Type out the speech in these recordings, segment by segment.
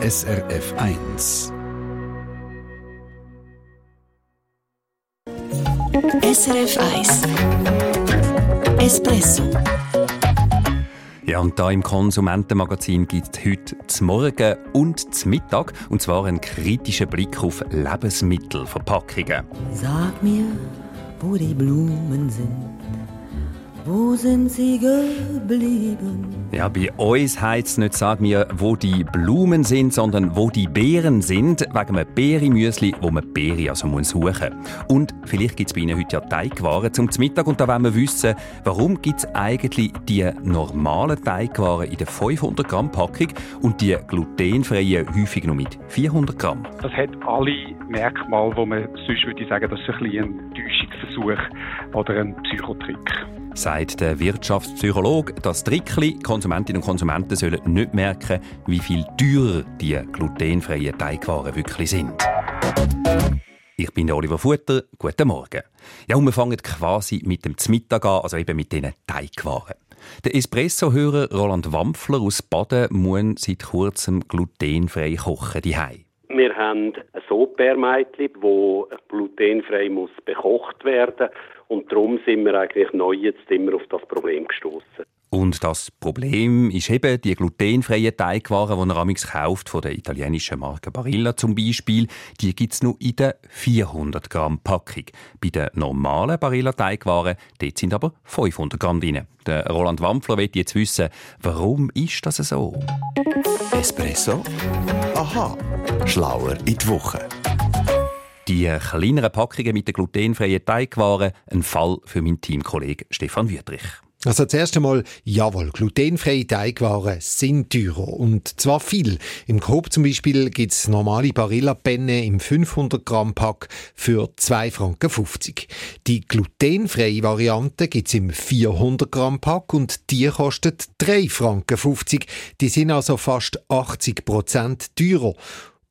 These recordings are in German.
SRF 1. SRF 1 Espresso ja, und da im Konsumentenmagazin gibt es heute zum Morgen und zum Mittag, und zwar einen kritischen Blick auf Lebensmittelverpackungen. Sag mir, wo die Blumen sind wo sind sie geblieben? Ja, bei uns heisst es nicht, sag mir, wo die Blumen sind, sondern wo die Beeren sind, wegen einem Beerenmüsli, wo man Beeren also suchen muss. Und vielleicht gibt es bei Ihnen heute ja Teigwaren zum Mittag und da wollen wir wissen, warum gibt es eigentlich die normalen Teigwaren in der 500 Gramm Packung und die glutenfreien häufig nur mit 400 Gramm? Das hat alle Merkmale, wo man sonst würde sagen, das ist ein, ein Täuschungsversuch oder ein Psychotrick sagt der Wirtschaftspsychologe, das Trickli, Konsumentinnen und Konsumenten sollen nicht merken, wie viel teurer die glutenfreien Teigwaren wirklich sind. Ich bin Oliver Futter. Guten Morgen. Ja, und wir fangen quasi mit dem Zmittag an, also eben mit diesen Teigwaren. Der Espresso-Hörer Roland Wampfler aus Baden muss seit kurzem glutenfrei kochen daheim. Wir haben ein Sopärmädchen, das glutenfrei muss bekocht werden und darum sind wir eigentlich neu jetzt immer auf das Problem gestoßen. Und das Problem ist eben die glutenfreien Teigwaren, die er amigs kauft, von der italienischen Marke Barilla zum Beispiel. Die gibt es nur in der 400 Gramm Packung. Bei den normalen Barilla Teigwaren dort sind aber 500 Gramm drin. Der Roland Wampfler will jetzt wissen, warum ist das so? Espresso? Aha, schlauer in die Woche. Die kleineren Packungen mit den glutenfreien Teigwaren ein Fall für meinen Teamkollegen Stefan Wüttrich. Also zuerst einmal, jawohl, glutenfreie Teigwaren sind teurer. Und zwar viel. Im Coop zum Beispiel gibt es normale Barilla-Penne im 500 Gramm Pack für 2,50 Franken. Die glutenfreie Variante gibt es im 400 Gramm Pack und die kostet 3,50 Franken. Die sind also fast 80 Prozent teurer.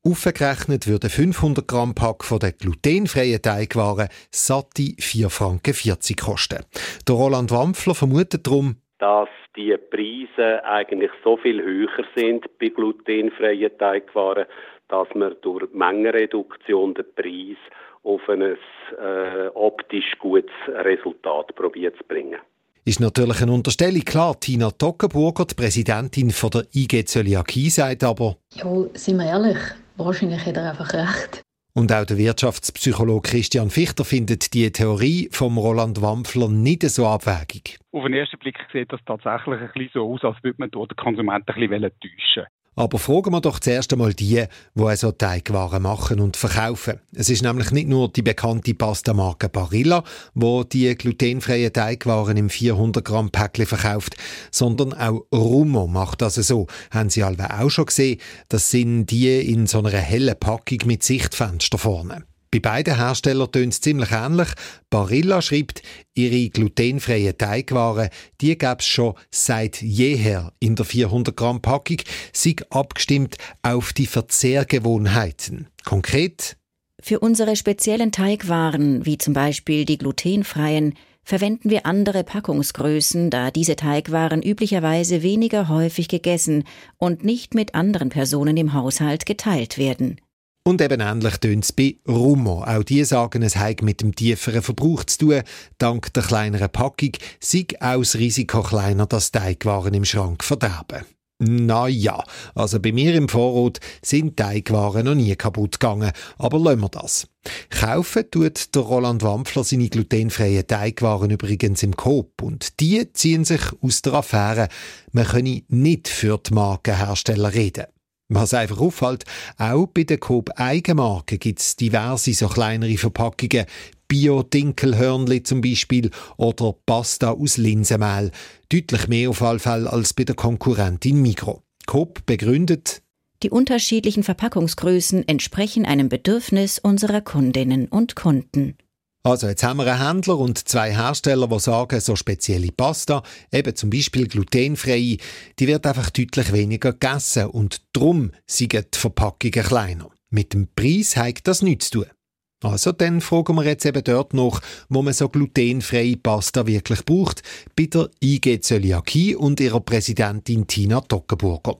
Aufgerechnet würde 500 Gramm Pack von der glutenfreien Teigwaren satte 4,40 Franken kosten. Der Roland Wampfler vermutet darum, dass die Preise eigentlich so viel höher sind bei glutenfreien Teigwaren, dass man durch Mengenreduktion den Preis auf ein äh, optisch gutes Resultat probiert zu bringen. Ist natürlich eine Unterstellung, klar. Tina Tockenburger, die Präsidentin von der IG Zöliakie, sagt aber... Ja, sind wir ehrlich, Wahrscheinlich hat er einfach recht. Und auch der Wirtschaftspsychologe Christian Fichter findet die Theorie vom Roland Wampfler nicht so abwägig. Auf den ersten Blick sieht das tatsächlich ein bisschen so aus, als würde man dort den Konsumenten ein bisschen täuschen aber fragen wir doch zuerst einmal die, die also Teigwaren machen und verkaufen. Es ist nämlich nicht nur die bekannte Pasta-Marke Barilla, wo die glutenfreien Teigwaren im 400 Gramm Päckchen verkauft, sondern auch Rummo macht das so. Haben Sie alle auch schon gesehen? Das sind die in so einer hellen Packung mit Sichtfenster vorne. Bei beiden Herstellern tönt es ziemlich ähnlich. Barilla schreibt, ihre glutenfreien Teigwaren, die gäbe es schon seit jeher in der 400 Gramm Packung, sind abgestimmt auf die Verzehrgewohnheiten. Konkret? Für unsere speziellen Teigwaren, wie zum Beispiel die glutenfreien, verwenden wir andere Packungsgrößen, da diese Teigwaren üblicherweise weniger häufig gegessen und nicht mit anderen Personen im Haushalt geteilt werden. Und eben ähnlich tönt es bei Rummo. Auch die sagen, es hat mit dem tieferen Verbrauch zu tun. Dank der kleineren Packung sei auch das Risiko kleiner, dass Teigwaren im Schrank verderben. Na ja, also bei mir im Vorrat sind Teigwaren noch nie kaputt gegangen, aber lassen wir das. Kaufen tut der Roland Wampfler seine glutenfreien Teigwaren übrigens im Coop und die ziehen sich aus der Affäre. Man könne nicht für die Markenhersteller reden. Was einfach auffällt, auch bei der Coop Eigenmarke gibt es diverse so kleinere Verpackungen, Bio-Dinkelhörnli zum Beispiel oder Pasta aus Linsenmehl. Deutlich mehr auf alle Fälle als bei der Konkurrentin Migro. Coop begründet, die unterschiedlichen Verpackungsgrößen entsprechen einem Bedürfnis unserer Kundinnen und Kunden. Also jetzt haben wir einen Händler und zwei Hersteller, die sagen, so spezielle Pasta, eben zum Beispiel glutenfrei, die wird einfach deutlich weniger gegessen und drum sind die Verpackungen kleiner. Mit dem Preis hat das nichts zu tun. Also dann fragen wir jetzt eben dort noch, wo man so glutenfreie Pasta wirklich braucht, bei der IG Zöliakie und ihrer Präsidentin Tina Toggenburger.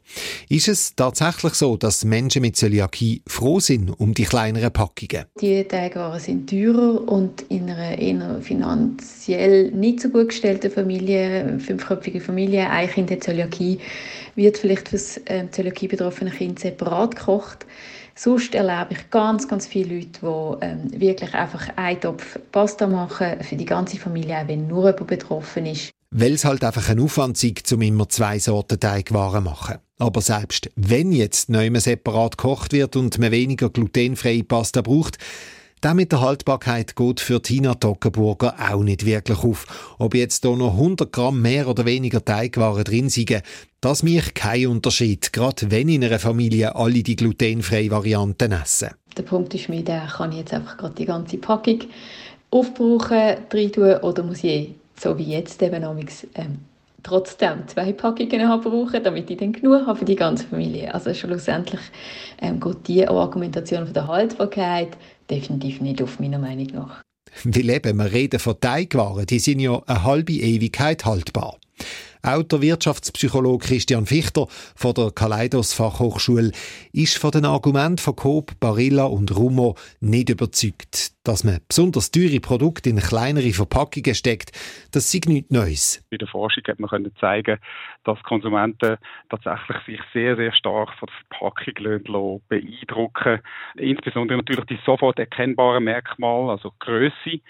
Ist es tatsächlich so, dass Menschen mit Zöliakie froh sind um die kleineren Packungen? Die Teigwaren sind teurer und in einer eher finanziell nicht so gut gestellten Familie, fünfköpfige Familie, ein Kind hat Zöliakie, wird vielleicht für das ähm, Zöliakie betroffene Kind separat gekocht. Sonst erlebe ich ganz, ganz viele Leute, die ähm, wirklich einfach einen Topf Pasta machen für die ganze Familie, auch wenn nur jemand betroffen ist. Weil es halt einfach ein Aufwand ist, um immer zwei Sorten Teigwaren zu machen. Aber selbst wenn jetzt neu separat gekocht wird und man weniger glutenfreie Pasta braucht, das mit der Haltbarkeit geht für Tina Toggenburger auch nicht wirklich auf. Ob jetzt hier noch 100 Gramm mehr oder weniger Teigwaren drin sind, das macht keinen Unterschied, gerade wenn in einer Familie alle die glutenfreie Varianten essen. Der Punkt ist mir, der kann ich jetzt einfach gerade die ganze Packung aufbrauchen, rein tun oder muss ich, so wie jetzt eben ähm, trotzdem zwei Packungen brauchen, damit ich dann genug habe für die ganze Familie. Also schlussendlich ähm, geht die Argumentation von der Haltbarkeit definitiv nicht auf, meiner Meinung nach. Weil eben, wir reden von Teigwaren, die sind ja eine halbe Ewigkeit haltbar. Auch Wirtschaftspsychologe Christian Fichter von der Kaleidos Fachhochschule ist von den Argumenten von Coop, Barilla und Rummo nicht überzeugt. Dass man besonders teure Produkte in kleinere Verpackungen steckt, das ist nichts Neues. In der Forschung hat man zeigen, dass Konsumenten tatsächlich sich sehr, sehr stark von der Verpackung beeindrucken Insbesondere natürlich die sofort erkennbaren Merkmale, also Größe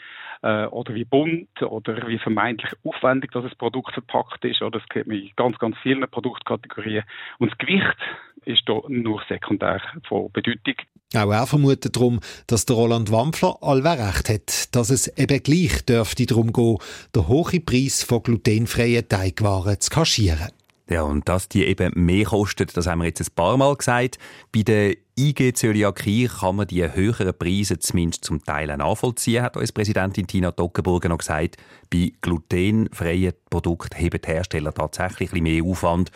äh, oder wie bunt oder wie vermeintlich aufwendig das Produkt verpackt ist. Oder das kennt man in ganz, ganz vielen Produktkategorien. Und das Gewicht ist da nur sekundär von Bedeutung. Auch er vermutet darum, dass der Roland Wampfler allwehr recht hat, dass es eben gleich dürfte darum gehen, den hohen Preis von glutenfreien Teigwaren zu kaschieren. Ja, und dass die eben mehr kostet, das haben wir jetzt ein paar Mal gesagt. Bei der IG Zöliakie kann man die höheren Preise zumindest zum Teil nachvollziehen, hat uns Präsidentin Tina Dockenburger noch gesagt. Bei glutenfreien Produkten heben die Hersteller tatsächlich ein mehr Aufwand.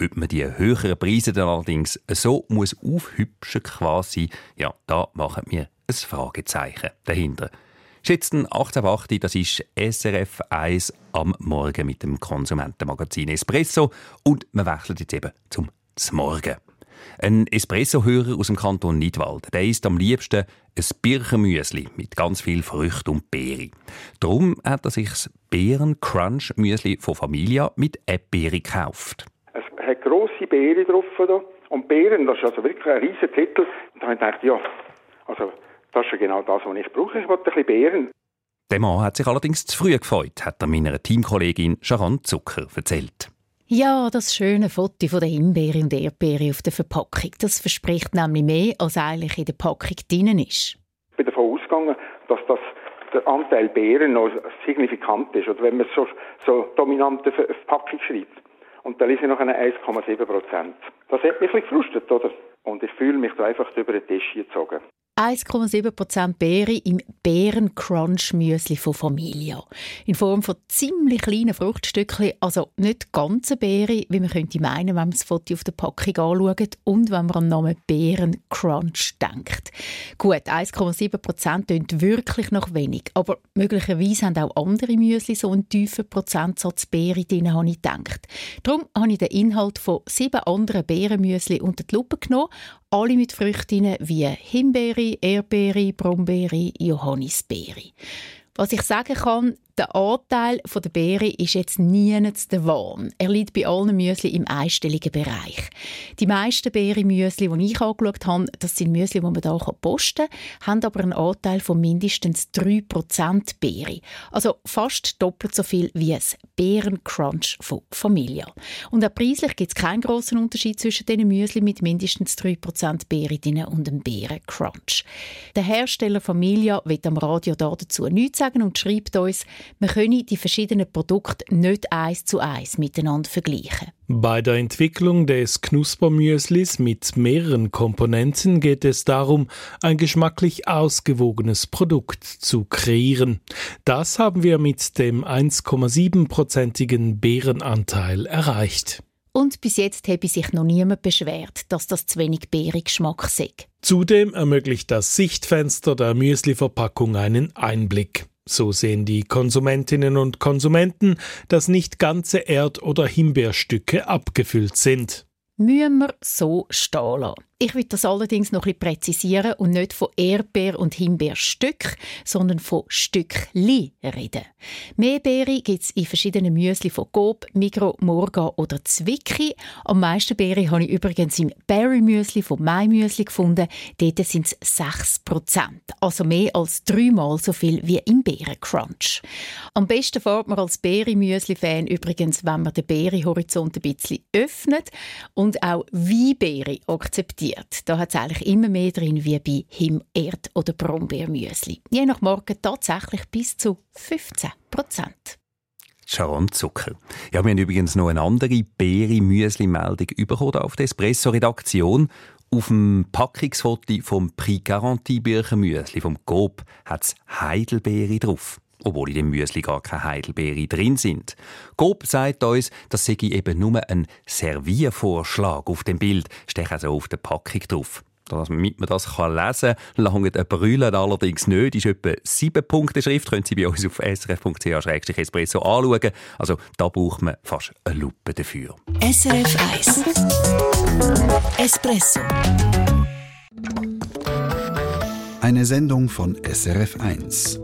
Ob man die höheren Preise dann allerdings so muss aufhübschen quasi, ja, da machen wir ein Fragezeichen dahinter. Schätzen 18.8 das ist SRF 1 am Morgen mit dem Konsumentenmagazin Espresso. Und wir wechseln jetzt eben zum Morgen. Ein Espresso-Hörer aus dem Kanton Nidwald, der isst am liebsten ein Birchenmüsli mit ganz viel Früchten und Beeren. Darum hat er sich das Beeren-Crunch-Müsli von Familia mit Erdbeere gekauft. Es hat grosse Beeren drauf. Da. Und Beeren, das ist also wirklich ein riesiger Titel. Und da habe ich gedacht, ja, also das ist ja genau das, was ich brauche. Ich wollte ein bisschen Beeren. Der Mann hat sich allerdings zu früh gefreut, hat er meiner Teamkollegin Sharon Zucker erzählt. Ja, das schöne Foto von der Himbeere und Erdbeere auf der Verpackung, das verspricht nämlich mehr, als eigentlich in der Packung drin ist. Ich bin davon ausgegangen, dass das der Anteil Beeren noch signifikant ist, oder wenn man so, so dominante Verpackung schreibt. Und da lese ich noch eine 1,7 Prozent. Das hat mich ein bisschen gefrustet, oder? Und ich fühle mich da einfach über den Tisch gezogen. 1,7% Beere im Beeren-Crunch-Müsli von Familia. In Form von ziemlich kleinen Fruchtstückchen, also nicht ganze Beere, wie man könnte meinen, wenn man das Foto auf der Packung anschaut und wenn man an den Namen Beeren-Crunch denkt. Gut, 1,7% klingt wirklich noch wenig, aber möglicherweise haben auch andere Müsli so einen tiefen Prozentsatz Beere drin, habe ich gedacht. Darum habe ich den Inhalt von sieben anderen Beerenmüsli unter die Lupe genommen alle mit Früchten wie Himbeere, Erdbeere, Brombeere, Johannisbeere. Was ich sagen kann, der Anteil der Beere ist jetzt nie der Wahn. Er liegt bei allen Müsli im einstelligen Bereich. Die meisten Beere-Müsli, die ich angeschaut habe, das sind Müsli, die man hier posten kann, haben aber einen Anteil von mindestens 3% Beere. Also fast doppelt so viel wie es Beerencrunch von Familia. Und auch preislich gibt es keinen grossen Unterschied zwischen diesen Müsli mit mindestens 3% Beere drin und dem Beerencrunch. Der Hersteller Familia wird am Radio dazu nichts sagen und schreibt uns, man könne die verschiedenen Produkte nicht eins zu eins miteinander vergleichen. Bei der Entwicklung des Knuspermüslis mit mehreren Komponenten geht es darum, ein geschmacklich ausgewogenes Produkt zu kreieren. Das haben wir mit dem 1,7-prozentigen Beerenanteil erreicht. Und bis jetzt habe sich noch niemand beschwert, dass das zu wenig Beerengeschmack sei. Zudem ermöglicht das Sichtfenster der Müsli-Verpackung einen Einblick. So sehen die Konsumentinnen und Konsumenten, dass nicht ganze Erd- oder Himbeerstücke abgefüllt sind. Müssen wir so stehen lassen. Ich will das allerdings noch ein präzisieren und nicht von Erdbeer- und Himbeerstück, sondern von Stückli reden. Mehr Beere gibt es in verschiedenen Müsli von Coop, Migro, Morga oder Zwicki. Am meisten Beere habe ich übrigens im Berry Müsli von My Müsli gefunden. Dort sind es 6%, also mehr als dreimal so viel wie im Beerencrunch. Am besten fährt man als Beere-Müsli-Fan übrigens, wenn man den Beerenhorizont ein bisschen öffnet und auch Weinbeere akzeptiert variiert. Da hat es eigentlich immer mehr drin wie bei Him-, Erd- oder Brombeermüsli. Je nach Marke tatsächlich bis zu 15 Prozent. Sharon Zucker. Ja, wir haben übrigens noch eine andere Beere-Müsli-Meldung bekommen auf der Espresso-Redaktion. Auf dem Packungsfoto vom Prix Garantie Büchermüsli vom Coop hat es Heidelbeere drauf obwohl in dem Müsli gar keine Heidelbeere drin sind. Coop sagt uns, das sei eben nur ein Serviervorschlag auf dem Bild, steht also auf der Packung drauf. Damit man das kann lesen kann, langt ein Brüllen allerdings nicht. Ist etwa sieben Punkte Schrift, können Sie bei uns auf srf.ch-espresso anschauen. Also da braucht man fast eine Lupe dafür. SRF 1 Espresso Eine Sendung von SRF 1.